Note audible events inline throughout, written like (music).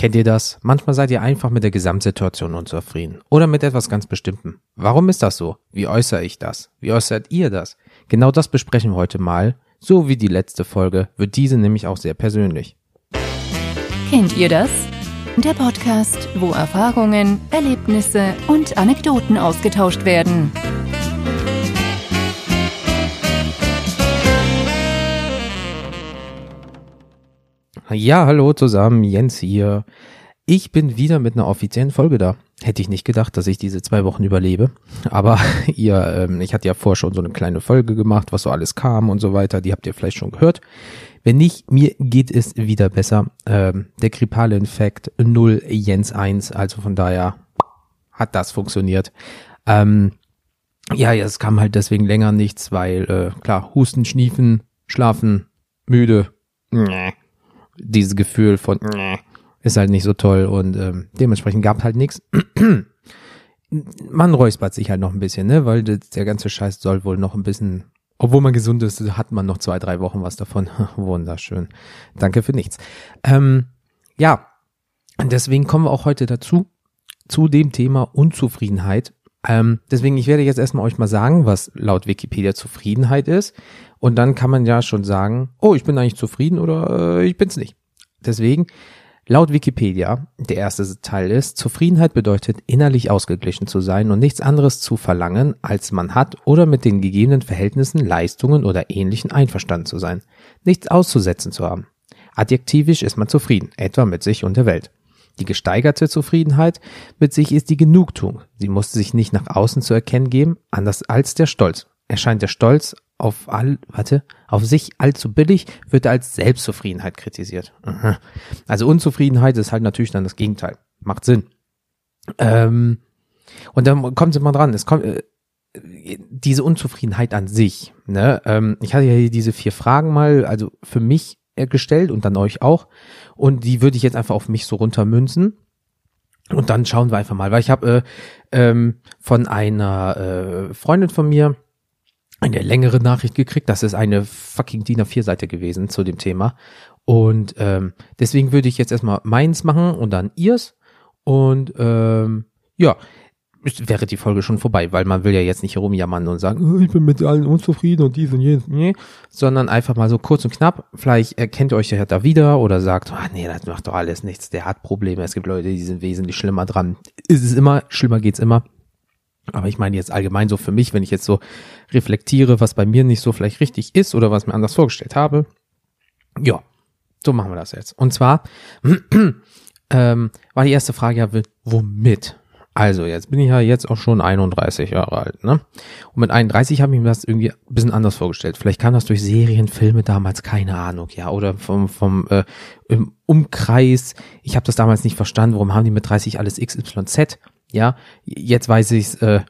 Kennt ihr das? Manchmal seid ihr einfach mit der Gesamtsituation unzufrieden oder mit etwas ganz Bestimmtem. Warum ist das so? Wie äußere ich das? Wie äußert ihr das? Genau das besprechen wir heute mal. So wie die letzte Folge wird diese nämlich auch sehr persönlich. Kennt ihr das? Der Podcast, wo Erfahrungen, Erlebnisse und Anekdoten ausgetauscht werden. Ja, hallo zusammen, Jens hier. Ich bin wieder mit einer offiziellen Folge da. Hätte ich nicht gedacht, dass ich diese zwei Wochen überlebe. Aber (laughs) ihr, ähm, ich hatte ja vorher schon so eine kleine Folge gemacht, was so alles kam und so weiter. Die habt ihr vielleicht schon gehört. Wenn nicht, mir geht es wieder besser. Ähm, der grippale Infekt 0 Jens 1. Also von daher hat das funktioniert. Ähm, ja, es kam halt deswegen länger nichts, weil, äh, klar, Husten, Schniefen, Schlafen, müde. Dieses Gefühl von ist halt nicht so toll und ähm, dementsprechend gab halt nichts. (clears throat) Man räuspert sich halt noch ein bisschen, ne, weil der ganze Scheiß soll wohl noch ein bisschen, obwohl man gesund ist, hat man noch zwei, drei Wochen was davon. (laughs) Wunderschön. Danke für nichts. Ähm, ja, deswegen kommen wir auch heute dazu, zu dem Thema Unzufriedenheit. Ähm, deswegen, ich werde jetzt erstmal euch mal sagen, was laut Wikipedia Zufriedenheit ist. Und dann kann man ja schon sagen, oh, ich bin eigentlich zufrieden oder äh, ich bin's nicht. Deswegen, laut Wikipedia, der erste Teil ist, Zufriedenheit bedeutet, innerlich ausgeglichen zu sein und nichts anderes zu verlangen, als man hat oder mit den gegebenen Verhältnissen, Leistungen oder ähnlichen einverstanden zu sein. Nichts auszusetzen zu haben. Adjektivisch ist man zufrieden, etwa mit sich und der Welt. Die gesteigerte Zufriedenheit mit sich ist die Genugtuung. Sie muss sich nicht nach außen zu erkennen geben, anders als der Stolz. Erscheint der Stolz auf all, warte, auf sich allzu billig, wird er als Selbstzufriedenheit kritisiert. Also Unzufriedenheit ist halt natürlich dann das Gegenteil. Macht Sinn. Ähm, und dann kommt es immer dran. Es kommt äh, diese Unzufriedenheit an sich. Ne? Ähm, ich hatte ja hier diese vier Fragen mal, also für mich gestellt und dann euch auch. Und die würde ich jetzt einfach auf mich so runtermünzen. Und dann schauen wir einfach mal, weil ich habe äh, ähm, von einer äh, Freundin von mir eine längere Nachricht gekriegt. Das ist eine fucking DIN A4-Seite gewesen zu dem Thema. Und ähm, deswegen würde ich jetzt erstmal meins machen und dann ihrs. Und ähm, ja, wäre die Folge schon vorbei, weil man will ja jetzt nicht herumjammern und sagen, oh, ich bin mit allen unzufrieden und dies und jenes, nee, sondern einfach mal so kurz und knapp. Vielleicht erkennt ihr euch ja da wieder oder sagt, ah, nee, das macht doch alles nichts, der hat Probleme. Es gibt Leute, die sind wesentlich schlimmer dran. Ist es immer, schlimmer geht's immer. Aber ich meine jetzt allgemein so für mich, wenn ich jetzt so reflektiere, was bei mir nicht so vielleicht richtig ist oder was mir anders vorgestellt habe. Ja, so machen wir das jetzt. Und zwar (clears throat) ähm, war die erste Frage ja, womit? Also, jetzt bin ich ja jetzt auch schon 31 Jahre alt, ne? Und mit 31 habe ich mir das irgendwie ein bisschen anders vorgestellt. Vielleicht kam das durch Serien, Filme damals, keine Ahnung, ja, oder vom, vom äh, im Umkreis. Ich habe das damals nicht verstanden, warum haben die mit 30 alles XYZ? Ja, jetzt weiß ich's, äh,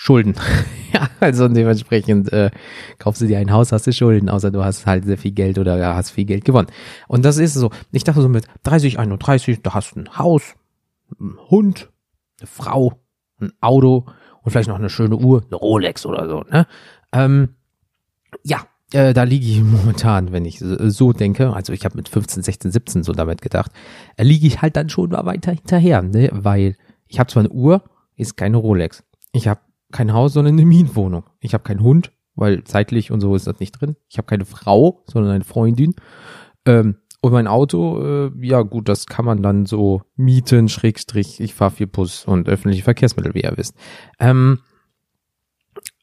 Schulden. (laughs) ja, also dementsprechend äh, kaufst du dir ein Haus, hast du Schulden, außer du hast halt sehr viel Geld oder ja, hast viel Geld gewonnen. Und das ist so. Ich dachte so mit 30, 31, da hast du ein Haus, ein Hund, eine Frau, ein Auto und vielleicht noch eine schöne Uhr, eine Rolex oder so, ne? Ähm, ja, äh, da liege ich (laughs) momentan, wenn ich so denke, also ich habe mit 15, 16, 17 so damit gedacht, äh, liege ich halt dann schon mal weiter hinterher, ne? Weil ich habe zwar eine Uhr, ist keine Rolex. Ich habe kein Haus, sondern eine Mietwohnung. Ich habe keinen Hund, weil zeitlich und so ist das nicht drin. Ich habe keine Frau, sondern eine Freundin. Ähm, und mein Auto, äh, ja gut, das kann man dann so mieten, Schrägstrich, ich fahre viel Bus und öffentliche Verkehrsmittel, wie ihr wisst. Ähm,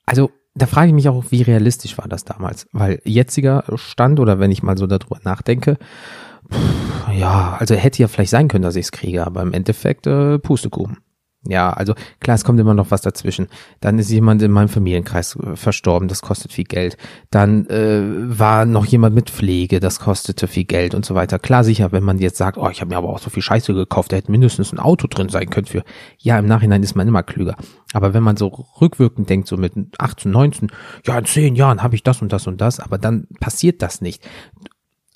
also da frage ich mich auch, wie realistisch war das damals? Weil jetziger Stand oder wenn ich mal so darüber nachdenke, pff, ja, also hätte ja vielleicht sein können, dass ich es kriege, aber im Endeffekt äh, Pustekuchen. Ja, also klar, es kommt immer noch was dazwischen. Dann ist jemand in meinem Familienkreis äh, verstorben, das kostet viel Geld. Dann äh, war noch jemand mit Pflege, das kostete viel Geld und so weiter. Klar, sicher, wenn man jetzt sagt, oh, ich habe mir aber auch so viel Scheiße gekauft, da hätte mindestens ein Auto drin sein können für. Ja, im Nachhinein ist man immer klüger. Aber wenn man so rückwirkend denkt, so mit 18, 19, ja, in zehn Jahren habe ich das und das und das, aber dann passiert das nicht.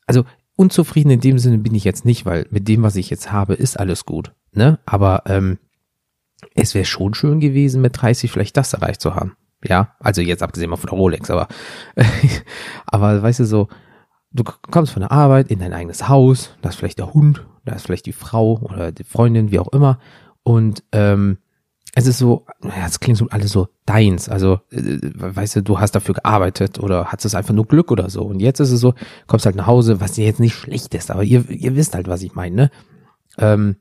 Also unzufrieden in dem Sinne bin ich jetzt nicht, weil mit dem, was ich jetzt habe, ist alles gut. Ne? Aber ähm, es wäre schon schön gewesen, mit 30 vielleicht das erreicht zu haben. Ja, also jetzt abgesehen von der Rolex, aber, (laughs) aber weißt du so, du kommst von der Arbeit in dein eigenes Haus, da ist vielleicht der Hund, da ist vielleicht die Frau oder die Freundin, wie auch immer. Und ähm, es ist so, ja, es klingt so alles so deins. Also, äh, weißt du, du hast dafür gearbeitet oder hattest es einfach nur Glück oder so. Und jetzt ist es so, kommst halt nach Hause, was jetzt nicht schlecht ist, aber ihr, ihr wisst halt, was ich meine, ne? Ähm,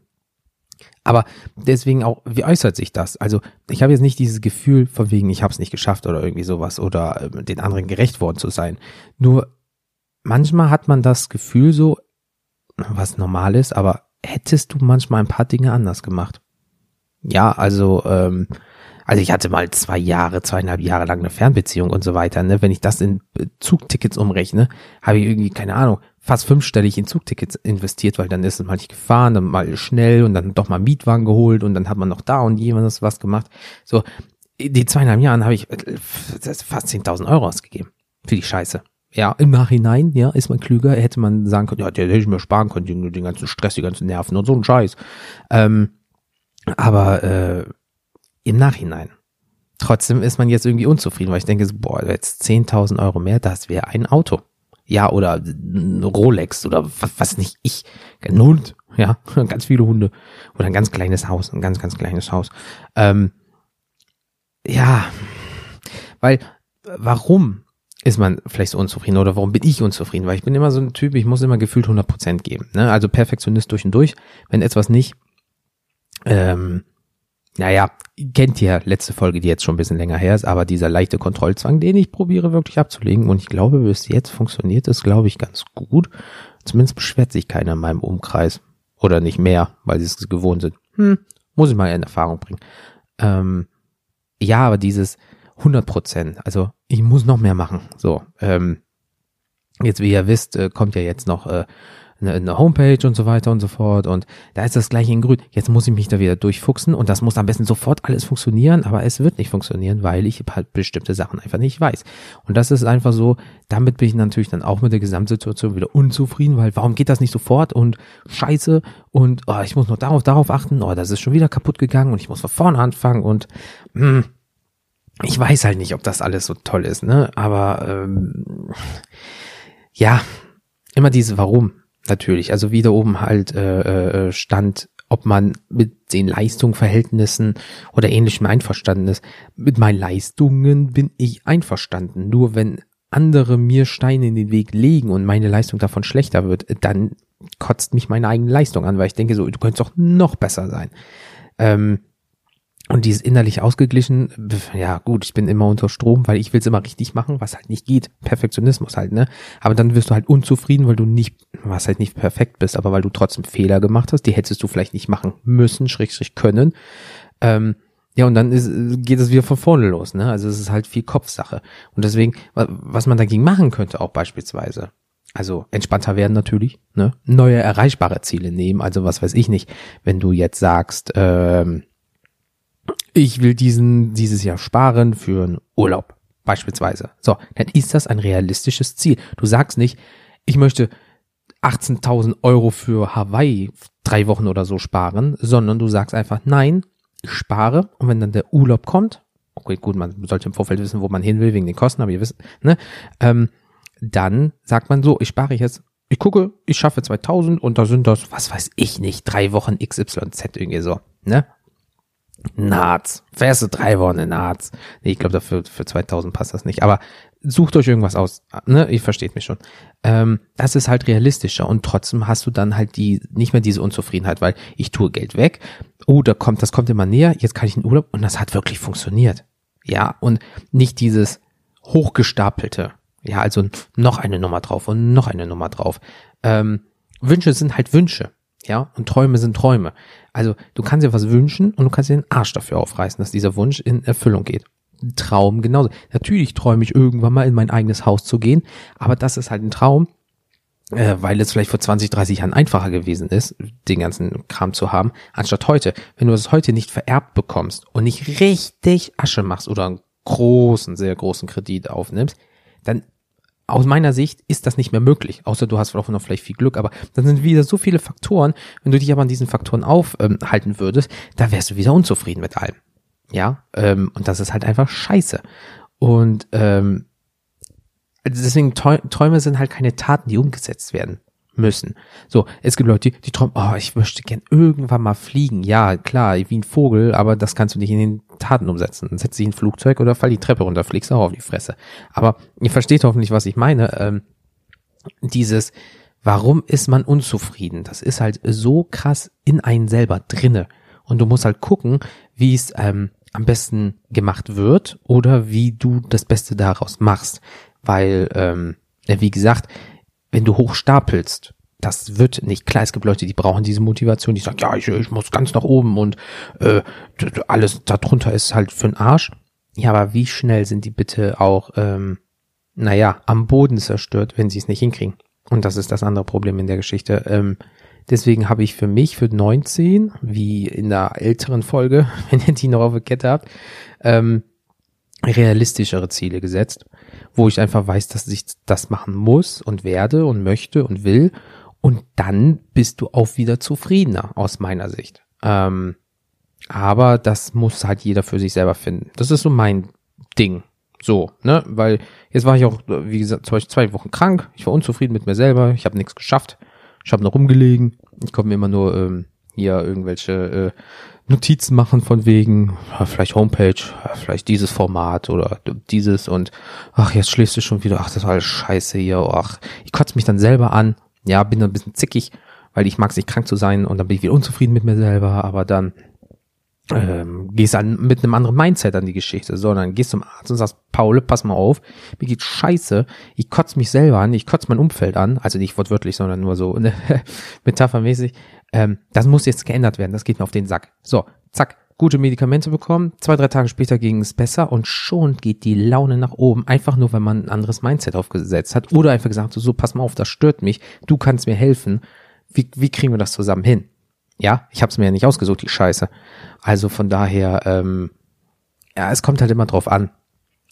aber deswegen auch, wie äußert sich das? Also ich habe jetzt nicht dieses Gefühl von wegen, ich habe es nicht geschafft oder irgendwie sowas oder äh, den anderen gerecht worden zu sein. Nur manchmal hat man das Gefühl so, was normal ist, aber hättest du manchmal ein paar Dinge anders gemacht? Ja, also ähm, also ich hatte mal zwei Jahre, zweieinhalb Jahre lang eine Fernbeziehung und so weiter. Ne? Wenn ich das in Zugtickets umrechne, habe ich irgendwie, keine Ahnung, fast fünfstellig in Zugtickets investiert, weil dann ist es mal nicht gefahren, dann mal schnell und dann doch mal Mietwagen geholt und dann hat man noch da und jemand was gemacht. So, die zweieinhalb Jahren habe ich äh, fast 10.000 Euro ausgegeben für die Scheiße. Ja, im Nachhinein, ja, ist man klüger, hätte man sagen können, ja, der hätte ich mir sparen können, den, den ganzen Stress, die ganzen Nerven und so ein Scheiß. Ähm, aber äh, im Nachhinein. Trotzdem ist man jetzt irgendwie unzufrieden, weil ich denke, boah, jetzt 10.000 Euro mehr, das wäre ein Auto. Ja, oder Rolex oder was, was nicht ich. Ein Hund, ja, (laughs) ganz viele Hunde. Oder ein ganz kleines Haus, ein ganz, ganz kleines Haus. Ähm, ja, weil, warum ist man vielleicht so unzufrieden oder warum bin ich unzufrieden? Weil ich bin immer so ein Typ, ich muss immer gefühlt 100% geben. Ne? Also Perfektionist durch und durch. Wenn etwas nicht ähm, naja, kennt ihr letzte Folge, die jetzt schon ein bisschen länger her ist, aber dieser leichte Kontrollzwang, den ich probiere wirklich abzulegen und ich glaube, bis jetzt funktioniert es, glaube ich, ganz gut. Zumindest beschwert sich keiner in meinem Umkreis oder nicht mehr, weil sie es gewohnt sind. Hm, muss ich mal in Erfahrung bringen. Ähm, ja, aber dieses 100 Prozent, also ich muss noch mehr machen. So, ähm, jetzt wie ihr wisst, äh, kommt ja jetzt noch äh, eine, eine Homepage und so weiter und so fort. Und da ist das gleiche in grün. Jetzt muss ich mich da wieder durchfuchsen und das muss am besten sofort alles funktionieren, aber es wird nicht funktionieren, weil ich halt bestimmte Sachen einfach nicht weiß. Und das ist einfach so, damit bin ich natürlich dann auch mit der Gesamtsituation wieder unzufrieden, weil warum geht das nicht sofort und scheiße und oh, ich muss noch darauf, darauf achten, oh, das ist schon wieder kaputt gegangen und ich muss von vorne anfangen und mh, hm, ich weiß halt nicht, ob das alles so toll ist, ne? Aber ähm, ja, immer diese Warum natürlich. Also wieder oben halt äh, äh, stand, ob man mit den Leistungsverhältnissen oder ähnlichem einverstanden ist. Mit meinen Leistungen bin ich einverstanden. Nur wenn andere mir Steine in den Weg legen und meine Leistung davon schlechter wird, dann kotzt mich meine eigene Leistung an, weil ich denke so, du könntest doch noch besser sein. Ähm, und dieses innerlich ausgeglichen, ja gut, ich bin immer unter Strom, weil ich will es immer richtig machen, was halt nicht geht. Perfektionismus halt, ne? Aber dann wirst du halt unzufrieden, weil du nicht, was halt nicht perfekt bist, aber weil du trotzdem Fehler gemacht hast, die hättest du vielleicht nicht machen müssen, schräg, schräg können. Ähm, ja, und dann ist, geht es wieder von vorne los, ne? Also es ist halt viel Kopfsache. Und deswegen, was man dagegen machen könnte, auch beispielsweise, also entspannter werden natürlich, ne? Neue erreichbare Ziele nehmen. Also was weiß ich nicht, wenn du jetzt sagst, ähm, ich will diesen dieses Jahr sparen für einen Urlaub beispielsweise. So, dann ist das ein realistisches Ziel. Du sagst nicht, ich möchte 18.000 Euro für Hawaii drei Wochen oder so sparen, sondern du sagst einfach, nein, ich spare und wenn dann der Urlaub kommt, okay, gut, man sollte im Vorfeld wissen, wo man hin will wegen den Kosten, aber ihr wisst, ne, ähm, dann sagt man so, ich spare jetzt, ich gucke, ich schaffe 2000 und da sind das, was weiß ich nicht, drei Wochen XYZ irgendwie so, ne, Naz. Fährst du drei Wochen in Naz? Nee, ich glaube, dafür für 2000 passt das nicht. Aber sucht euch irgendwas aus. Ne? Ihr versteht mich schon. Ähm, das ist halt realistischer und trotzdem hast du dann halt die nicht mehr diese Unzufriedenheit, weil ich tue Geld weg. Oh, da kommt, das kommt immer näher. Jetzt kann ich in Urlaub und das hat wirklich funktioniert. Ja, und nicht dieses hochgestapelte. Ja, also noch eine Nummer drauf und noch eine Nummer drauf. Ähm, Wünsche sind halt Wünsche. Ja, und Träume sind Träume. Also du kannst dir was wünschen und du kannst dir den Arsch dafür aufreißen, dass dieser Wunsch in Erfüllung geht. Traum genauso. Natürlich träume ich irgendwann mal in mein eigenes Haus zu gehen, aber das ist halt ein Traum, äh, weil es vielleicht vor 20, 30 Jahren einfacher gewesen ist, den ganzen Kram zu haben, anstatt heute. Wenn du es heute nicht vererbt bekommst und nicht richtig Asche machst oder einen großen, sehr großen Kredit aufnimmst, dann aus meiner Sicht ist das nicht mehr möglich, außer du hast auch noch vielleicht viel Glück, aber dann sind wieder so viele Faktoren, wenn du dich aber an diesen Faktoren aufhalten ähm, würdest, da wärst du wieder unzufrieden mit allem. Ja, ähm, und das ist halt einfach scheiße. Und ähm, deswegen Träume sind halt keine Taten, die umgesetzt werden müssen. So, es gibt Leute, die, die träumen, oh, ich möchte gern irgendwann mal fliegen. Ja, klar, wie ein Vogel, aber das kannst du nicht in den Taten umsetzen. Dann setz dich in ein Flugzeug oder fall die Treppe runter, fliegst auch auf die Fresse. Aber ihr versteht hoffentlich, was ich meine. Ähm, dieses, warum ist man unzufrieden? Das ist halt so krass in einen selber drinne. Und du musst halt gucken, wie es ähm, am besten gemacht wird oder wie du das Beste daraus machst. Weil, ähm, wie gesagt, wenn du hoch stapelst, das wird nicht klar. Es gibt Leute, die brauchen diese Motivation, die sagen, ja, ich, ich muss ganz nach oben und äh, alles darunter ist halt für den Arsch. Ja, aber wie schnell sind die bitte auch, ähm, naja, am Boden zerstört, wenn sie es nicht hinkriegen? Und das ist das andere Problem in der Geschichte. Ähm, deswegen habe ich für mich für 19, wie in der älteren Folge, (laughs) wenn ihr die noch auf der Kette habt, ähm, realistischere Ziele gesetzt, wo ich einfach weiß, dass ich das machen muss und werde und möchte und will. Und dann bist du auch wieder zufriedener aus meiner Sicht. Ähm, aber das muss halt jeder für sich selber finden. Das ist so mein Ding. So, ne? Weil jetzt war ich auch, wie gesagt, zum Beispiel zwei Wochen krank. Ich war unzufrieden mit mir selber. Ich habe nichts geschafft. Ich habe noch rumgelegen. Ich konnte mir immer nur ähm, hier irgendwelche äh, Notizen machen von wegen, vielleicht Homepage, vielleicht dieses Format oder dieses und ach, jetzt schläfst du schon wieder, ach, das war alles scheiße hier, ach, ich kotze mich dann selber an. Ja, bin dann ein bisschen zickig, weil ich mag es nicht krank zu sein und dann bin ich wieder unzufrieden mit mir selber, aber dann ähm, gehst dann mit einem anderen Mindset an die Geschichte, sondern gehst zum Arzt und sagst, Paul, pass mal auf, mir geht scheiße, ich kotze mich selber an, ich kotze mein Umfeld an, also nicht wortwörtlich, sondern nur so (laughs) ne, metaphermäßig, ähm, das muss jetzt geändert werden, das geht mir auf den Sack. So, zack, gute Medikamente bekommen, zwei, drei Tage später ging es besser und schon geht die Laune nach oben, einfach nur, wenn man ein anderes Mindset aufgesetzt hat oder einfach gesagt, so, so pass mal auf, das stört mich, du kannst mir helfen, wie, wie kriegen wir das zusammen hin? Ja, ich habe es mir ja nicht ausgesucht, die Scheiße. Also von daher, ähm, ja, es kommt halt immer drauf an.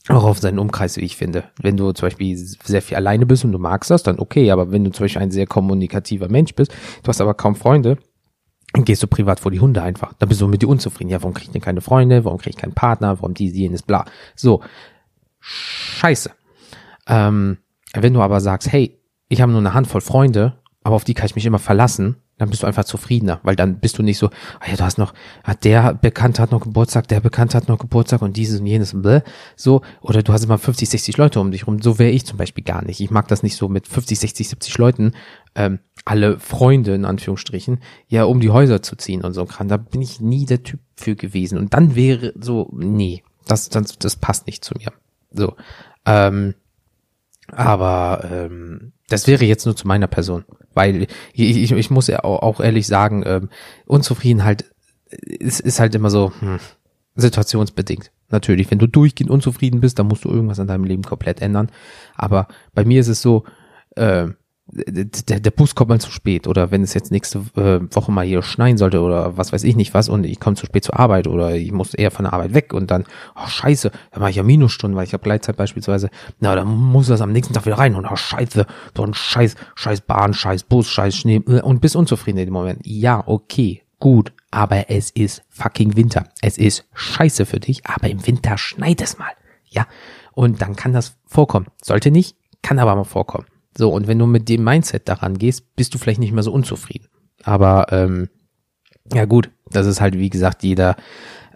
Auch auf seinen Umkreis, wie ich finde. Wenn du zum Beispiel sehr viel alleine bist und du magst das, dann okay. Aber wenn du zum Beispiel ein sehr kommunikativer Mensch bist, du hast aber kaum Freunde, dann gehst du privat vor die Hunde einfach. Dann bist du mit dir unzufrieden. Ja, warum krieg ich denn keine Freunde? Warum krieg ich keinen Partner? Warum dies, jenes, bla. So. Scheiße. Ähm, wenn du aber sagst, hey, ich habe nur eine Handvoll Freunde, aber auf die kann ich mich immer verlassen, dann bist du einfach zufriedener, weil dann bist du nicht so, ah ja, du hast noch, hat der Bekannte hat noch Geburtstag, der Bekannte hat noch Geburtstag und dieses und jenes und bläh, so, oder du hast immer 50, 60 Leute um dich rum, so wäre ich zum Beispiel gar nicht. Ich mag das nicht so mit 50, 60, 70 Leuten, ähm, alle Freunde in Anführungsstrichen, ja, um die Häuser zu ziehen und so ein Kram. Da bin ich nie der Typ für gewesen. Und dann wäre so, nee, das, das, das passt nicht zu mir. So, ähm, aber ähm, das wäre jetzt nur zu meiner Person. Weil ich, ich, ich muss ja auch ehrlich sagen, ähm, Unzufriedenheit ist, ist halt immer so hm, situationsbedingt. Natürlich, wenn du durchgehend unzufrieden bist, dann musst du irgendwas an deinem Leben komplett ändern. Aber bei mir ist es so, äh, der, der Bus kommt mal zu spät oder wenn es jetzt nächste äh, Woche mal hier schneien sollte oder was weiß ich nicht was und ich komme zu spät zur Arbeit oder ich muss eher von der Arbeit weg und dann, oh scheiße, da mache ich ja Minusstunden, weil ich habe Gleitzeit beispielsweise, na, dann muss das am nächsten Tag wieder rein und oh scheiße, so ein scheiß, scheiß Bahn, scheiß Bus, scheiß Schnee äh, und bist unzufrieden in dem Moment. Ja, okay, gut, aber es ist fucking Winter. Es ist scheiße für dich, aber im Winter schneit es mal. Ja, und dann kann das vorkommen. Sollte nicht, kann aber mal vorkommen. So, und wenn du mit dem Mindset daran gehst, bist du vielleicht nicht mehr so unzufrieden. Aber ähm, ja gut, das ist halt, wie gesagt, jeder,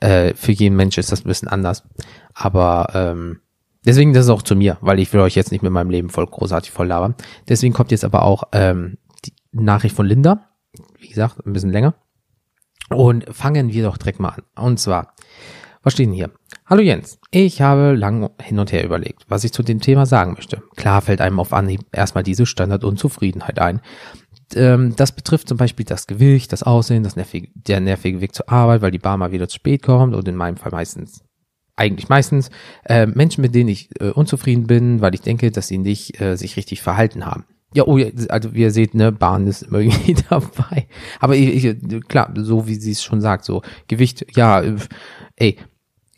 äh, für jeden Mensch ist das ein bisschen anders. Aber ähm, deswegen das ist auch zu mir, weil ich will euch jetzt nicht mit meinem Leben voll großartig voll labern. Deswegen kommt jetzt aber auch ähm, die Nachricht von Linda. Wie gesagt, ein bisschen länger. Und fangen wir doch direkt mal an. Und zwar, was steht denn hier? Hallo Jens, ich habe lang hin und her überlegt, was ich zu dem Thema sagen möchte. Klar fällt einem auf Anhieb erstmal diese Standardunzufriedenheit ein. Ähm, das betrifft zum Beispiel das Gewicht, das Aussehen, das nervige, der nervige Weg zur Arbeit, weil die Bar mal wieder zu spät kommt und in meinem Fall meistens eigentlich meistens äh, Menschen, mit denen ich äh, unzufrieden bin, weil ich denke, dass sie nicht äh, sich richtig verhalten haben. Ja, oh, also wie ihr seht, ne, Bahn ist immer (laughs) irgendwie dabei. Aber ich, ich, klar, so wie sie es schon sagt, so Gewicht, ja, äh, ey,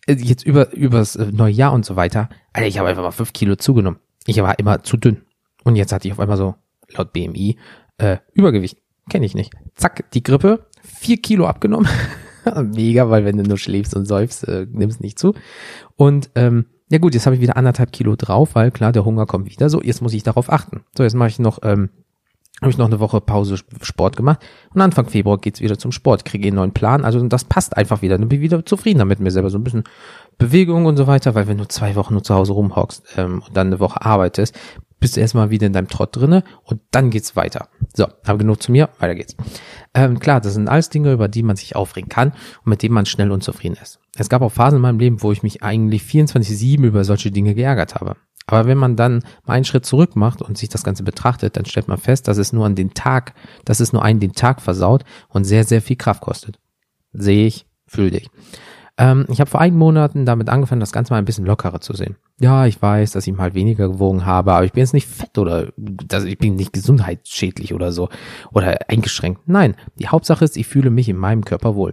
jetzt über übers äh, neue Jahr und so weiter, Alter, ich habe einfach mal fünf Kilo zugenommen. Ich war immer zu dünn. Und jetzt hatte ich auf einmal so, laut BMI, äh, Übergewicht. Kenne ich nicht. Zack, die Grippe, vier Kilo abgenommen. (laughs) Mega, weil wenn du nur schläfst und säufst, äh, nimmst nicht zu. Und ähm, ja gut, jetzt habe ich wieder anderthalb Kilo drauf, weil klar, der Hunger kommt wieder. So, jetzt muss ich darauf achten. So, jetzt mache ich noch ähm, habe ich noch eine Woche Pause Sport gemacht und Anfang Februar geht's wieder zum Sport, kriege einen neuen Plan, also das passt einfach wieder, dann bin ich wieder zufriedener mit mir selber, so ein bisschen Bewegung und so weiter, weil wenn du zwei Wochen nur zu Hause rumhockst ähm, und dann eine Woche arbeitest, bist du erstmal wieder in deinem Trott drinne und dann geht's weiter. So, aber genug zu mir, weiter geht's. Ähm, klar, das sind alles Dinge, über die man sich aufregen kann und mit denen man schnell unzufrieden ist. Es gab auch Phasen in meinem Leben, wo ich mich eigentlich 24-7 über solche Dinge geärgert habe. Aber wenn man dann mal einen Schritt zurück macht und sich das Ganze betrachtet, dann stellt man fest, dass es nur an den Tag, dass es nur einen den Tag versaut und sehr, sehr viel Kraft kostet. Sehe ich, fühle dich. Ähm, ich habe vor einigen Monaten damit angefangen, das Ganze mal ein bisschen lockerer zu sehen. Ja, ich weiß, dass ich mal weniger gewogen habe, aber ich bin jetzt nicht fett oder dass ich bin nicht gesundheitsschädlich oder so oder eingeschränkt. Nein, die Hauptsache ist, ich fühle mich in meinem Körper wohl.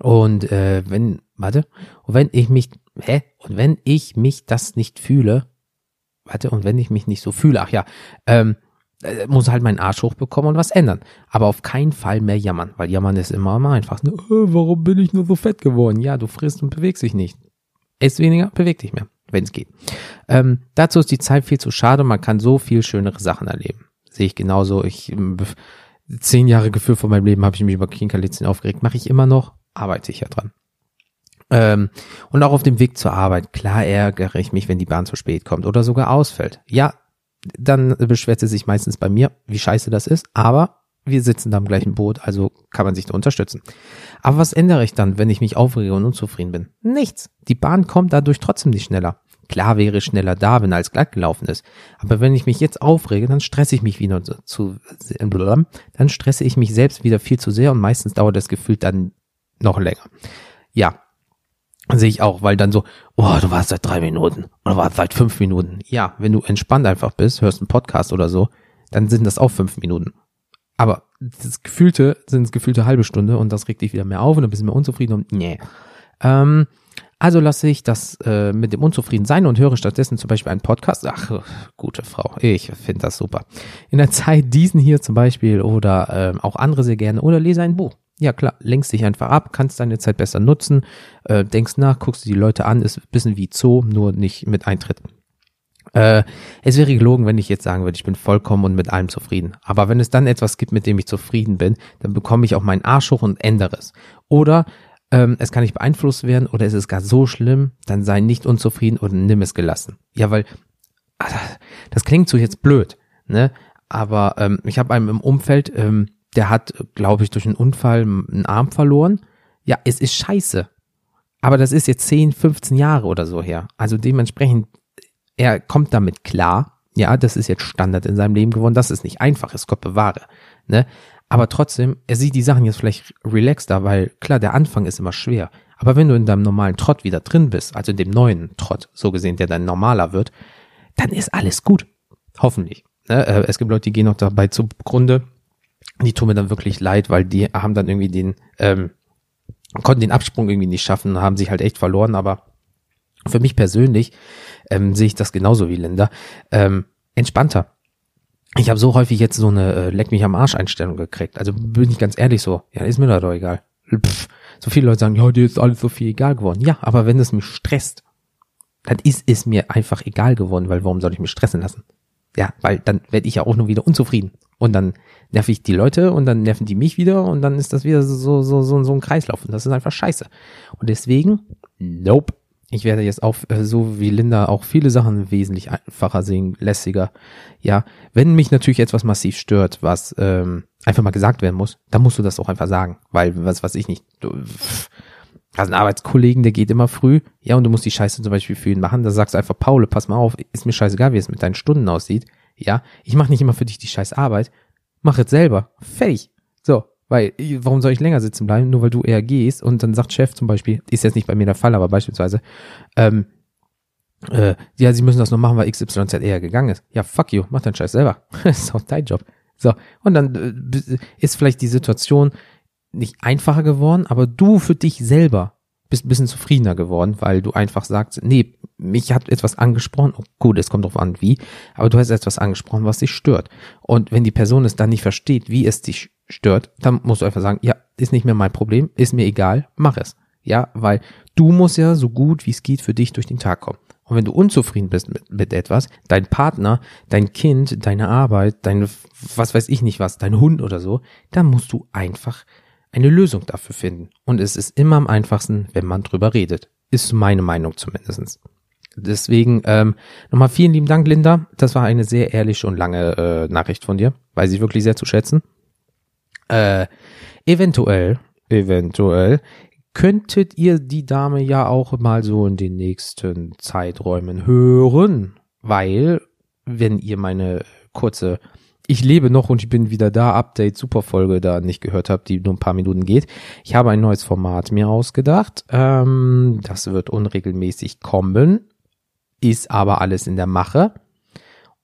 Und äh, wenn, warte, wenn ich mich, hä? Und wenn ich mich das nicht fühle, warte, und wenn ich mich nicht so fühle, ach ja, ähm, äh, muss halt meinen Arsch hochbekommen und was ändern. Aber auf keinen Fall mehr jammern, weil jammern ist immer am einfachsten. Äh, warum bin ich nur so fett geworden? Ja, du frisst und bewegst dich nicht. Ess weniger, beweg dich mehr, wenn es geht. Ähm, dazu ist die Zeit viel zu schade, man kann so viel schönere Sachen erleben. Sehe ich genauso. Ich ähm, zehn Jahre Gefühl von meinem Leben habe ich mich über Kinkerlitzchen aufgeregt, mache ich immer noch, arbeite ich ja dran. Ähm, und auch auf dem Weg zur Arbeit, klar ärgere ich mich, wenn die Bahn zu spät kommt oder sogar ausfällt. Ja, dann beschwert sie sich meistens bei mir, wie scheiße das ist, aber wir sitzen da im gleichen Boot, also kann man sich da unterstützen. Aber was ändere ich dann, wenn ich mich aufrege und unzufrieden bin? Nichts. Die Bahn kommt dadurch trotzdem nicht schneller. Klar wäre ich schneller da, wenn alles glatt gelaufen ist. Aber wenn ich mich jetzt aufrege, dann stresse ich mich wieder zu, dann stresse ich mich selbst wieder viel zu sehr und meistens dauert das Gefühl dann noch länger. Ja, sehe ich auch, weil dann so, oh, du warst seit drei Minuten oder warst seit fünf Minuten. Ja, wenn du entspannt einfach bist, hörst einen Podcast oder so, dann sind das auch fünf Minuten. Aber das Gefühlte sind es gefühlte halbe Stunde und das regt dich wieder mehr auf und dann bist du mehr unzufrieden und nee. Ähm, also lasse ich das äh, mit dem Unzufrieden sein und höre stattdessen zum Beispiel einen Podcast. Ach, gute Frau, ich finde das super. In der Zeit diesen hier zum Beispiel oder äh, auch andere sehr gerne oder lese ein Buch. Ja klar, lenkst dich einfach ab, kannst deine Zeit besser nutzen, äh, denkst nach, guckst dir die Leute an, ist ein bisschen wie Zoo, nur nicht mit Eintritt. Äh, es wäre gelogen, wenn ich jetzt sagen würde, ich bin vollkommen und mit allem zufrieden. Aber wenn es dann etwas gibt, mit dem ich zufrieden bin, dann bekomme ich auch meinen Arsch hoch und ändere es. Oder ähm, es kann nicht beeinflusst werden oder es ist gar so schlimm, dann sei nicht unzufrieden und nimm es gelassen. Ja, weil ach, das klingt so jetzt blöd, ne? Aber ähm, ich habe einem im Umfeld ähm, der hat, glaube ich, durch einen Unfall einen Arm verloren. Ja, es ist scheiße. Aber das ist jetzt 10, 15 Jahre oder so her. Also dementsprechend, er kommt damit klar. Ja, das ist jetzt Standard in seinem Leben geworden. Das ist nicht einfach, ist Gott bewahre. Ne? Aber trotzdem, er sieht die Sachen jetzt vielleicht relaxter, weil klar, der Anfang ist immer schwer. Aber wenn du in deinem normalen Trott wieder drin bist, also in dem neuen Trott, so gesehen, der dann normaler wird, dann ist alles gut. Hoffentlich. Ne? Äh, es gibt Leute, die gehen noch dabei zugrunde die tun mir dann wirklich leid, weil die haben dann irgendwie den, ähm, konnten den Absprung irgendwie nicht schaffen, haben sich halt echt verloren, aber für mich persönlich ähm, sehe ich das genauso wie Linda. Ähm, entspannter. Ich habe so häufig jetzt so eine äh, Leck mich am Arsch Einstellung gekriegt. Also bin ich ganz ehrlich so, ja, ist mir doch egal. Pff, so viele Leute sagen, ja, dir ist alles so viel egal geworden. Ja, aber wenn es mich stresst, dann ist es mir einfach egal geworden, weil warum soll ich mich stressen lassen? Ja, weil dann werde ich ja auch nur wieder unzufrieden. Und dann nerv ich die Leute und dann nerven die mich wieder und dann ist das wieder so, so, so, so ein Kreislauf. Und das ist einfach scheiße. Und deswegen, nope. Ich werde jetzt auch, äh, so wie Linda, auch viele Sachen wesentlich einfacher sehen, lässiger. Ja, wenn mich natürlich etwas massiv stört, was ähm, einfach mal gesagt werden muss, dann musst du das auch einfach sagen. Weil, was weiß ich nicht, du pff, hast einen Arbeitskollegen, der geht immer früh, ja, und du musst die Scheiße zum Beispiel für ihn machen, da sagst du einfach, Paul, pass mal auf, ist mir scheißegal, wie es mit deinen Stunden aussieht. Ja, ich mache nicht immer für dich die scheiß Arbeit, mach jetzt selber. Fertig. So, weil, warum soll ich länger sitzen bleiben, nur weil du eher gehst und dann sagt Chef zum Beispiel, ist jetzt nicht bei mir der Fall, aber beispielsweise, ähm, äh, ja, sie müssen das noch machen, weil XYZ eher gegangen ist. Ja, fuck you, mach deinen Scheiß selber. (laughs) das ist auch dein Job. So, und dann äh, ist vielleicht die Situation nicht einfacher geworden, aber du für dich selber bist ein bisschen zufriedener geworden, weil du einfach sagst, nee, mich hat etwas angesprochen, oh, gut, es kommt drauf an, wie, aber du hast etwas angesprochen, was dich stört. Und wenn die Person es dann nicht versteht, wie es dich stört, dann musst du einfach sagen, ja, ist nicht mehr mein Problem, ist mir egal, mach es. Ja, weil du musst ja so gut wie es geht für dich durch den Tag kommen. Und wenn du unzufrieden bist mit, mit etwas, dein Partner, dein Kind, deine Arbeit, deine, was weiß ich nicht was, dein Hund oder so, dann musst du einfach eine Lösung dafür finden. Und es ist immer am einfachsten, wenn man drüber redet. Ist meine Meinung zumindestens. Deswegen ähm, nochmal vielen lieben Dank, Linda. Das war eine sehr ehrliche und lange äh, Nachricht von dir. Weiß ich wirklich sehr zu schätzen. Äh, eventuell, eventuell könntet ihr die Dame ja auch mal so in den nächsten Zeiträumen hören, weil wenn ihr meine kurze ich lebe noch und ich bin wieder da, Update, Superfolge da nicht gehört habt, die nur ein paar Minuten geht. Ich habe ein neues Format mir ausgedacht. Ähm, das wird unregelmäßig kommen, ist aber alles in der Mache.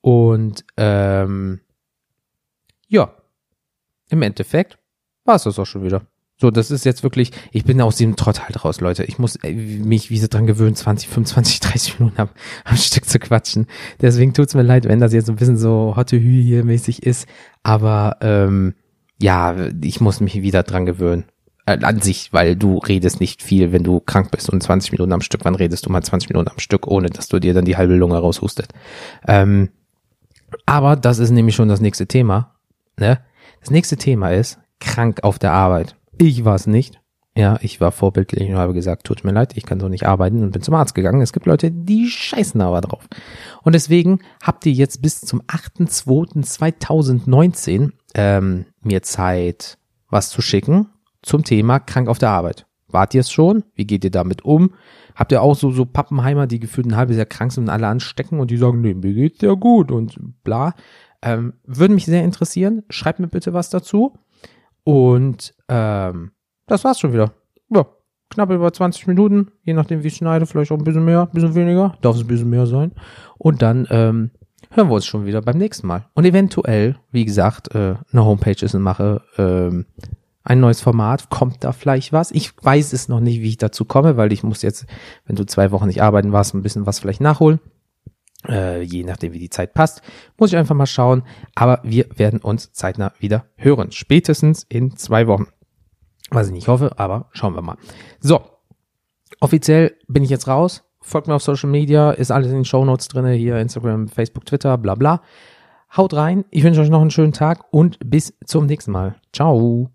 Und ähm, ja, im Endeffekt war es das auch schon wieder. So, das ist jetzt wirklich, ich bin aus diesem Trott halt raus, Leute. Ich muss äh, mich wie so dran gewöhnen, 20, 25, 30 Minuten am, am Stück zu quatschen. Deswegen tut's mir leid, wenn das jetzt ein bisschen so Hotte Hü hier mäßig ist. Aber ähm, ja, ich muss mich wieder dran gewöhnen. Äh, an sich, weil du redest nicht viel, wenn du krank bist und 20 Minuten am Stück, wann redest du mal 20 Minuten am Stück, ohne dass du dir dann die halbe Lunge raushustet. Ähm, aber das ist nämlich schon das nächste Thema. Ne? Das nächste Thema ist krank auf der Arbeit. Ich war es nicht. Ja, ich war vorbildlich und habe gesagt, tut mir leid, ich kann so nicht arbeiten und bin zum Arzt gegangen. Es gibt Leute, die scheißen aber drauf. Und deswegen habt ihr jetzt bis zum 8.2.2019 ähm, mir Zeit, was zu schicken zum Thema krank auf der Arbeit. Wart ihr es schon? Wie geht ihr damit um? Habt ihr auch so, so Pappenheimer, die gefühlt ein halbes Jahr krank sind und alle anstecken und die sagen, nee, mir geht's ja gut und bla. Ähm, würde mich sehr interessieren. Schreibt mir bitte was dazu. Und ähm, das war's schon wieder. Ja, knapp über 20 Minuten, je nachdem wie ich schneide, vielleicht auch ein bisschen mehr, ein bisschen weniger, darf es ein bisschen mehr sein. Und dann ähm, hören wir uns schon wieder beim nächsten Mal. Und eventuell, wie gesagt, äh, eine Homepage ist in Mache, ähm, ein neues Format, kommt da vielleicht was? Ich weiß es noch nicht, wie ich dazu komme, weil ich muss jetzt, wenn du zwei Wochen nicht arbeiten warst, ein bisschen was vielleicht nachholen. Äh, je nachdem, wie die Zeit passt, muss ich einfach mal schauen. Aber wir werden uns zeitnah wieder hören. Spätestens in zwei Wochen. Was ich nicht hoffe, aber schauen wir mal. So, offiziell bin ich jetzt raus. Folgt mir auf Social Media, ist alles in den Show Notes drinne, hier Instagram, Facebook, Twitter, bla bla. Haut rein, ich wünsche euch noch einen schönen Tag und bis zum nächsten Mal. Ciao.